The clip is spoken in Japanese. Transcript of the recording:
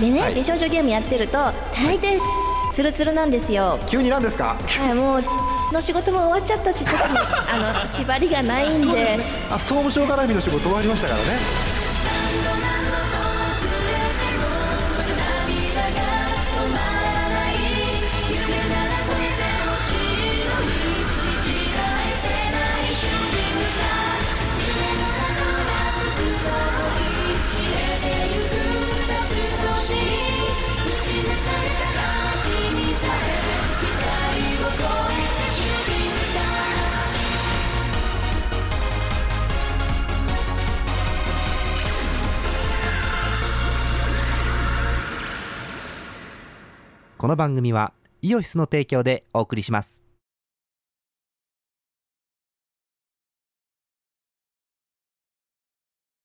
でね、はい。美少女ゲームやってると大抵ツルツルなんですよ。急に何ですか？はいもうの仕事も終わっちゃったし特にあの縛りがないんで。あ総務省絡みの仕事終わりましたからねこの番組はイオシスの提供でお送りします。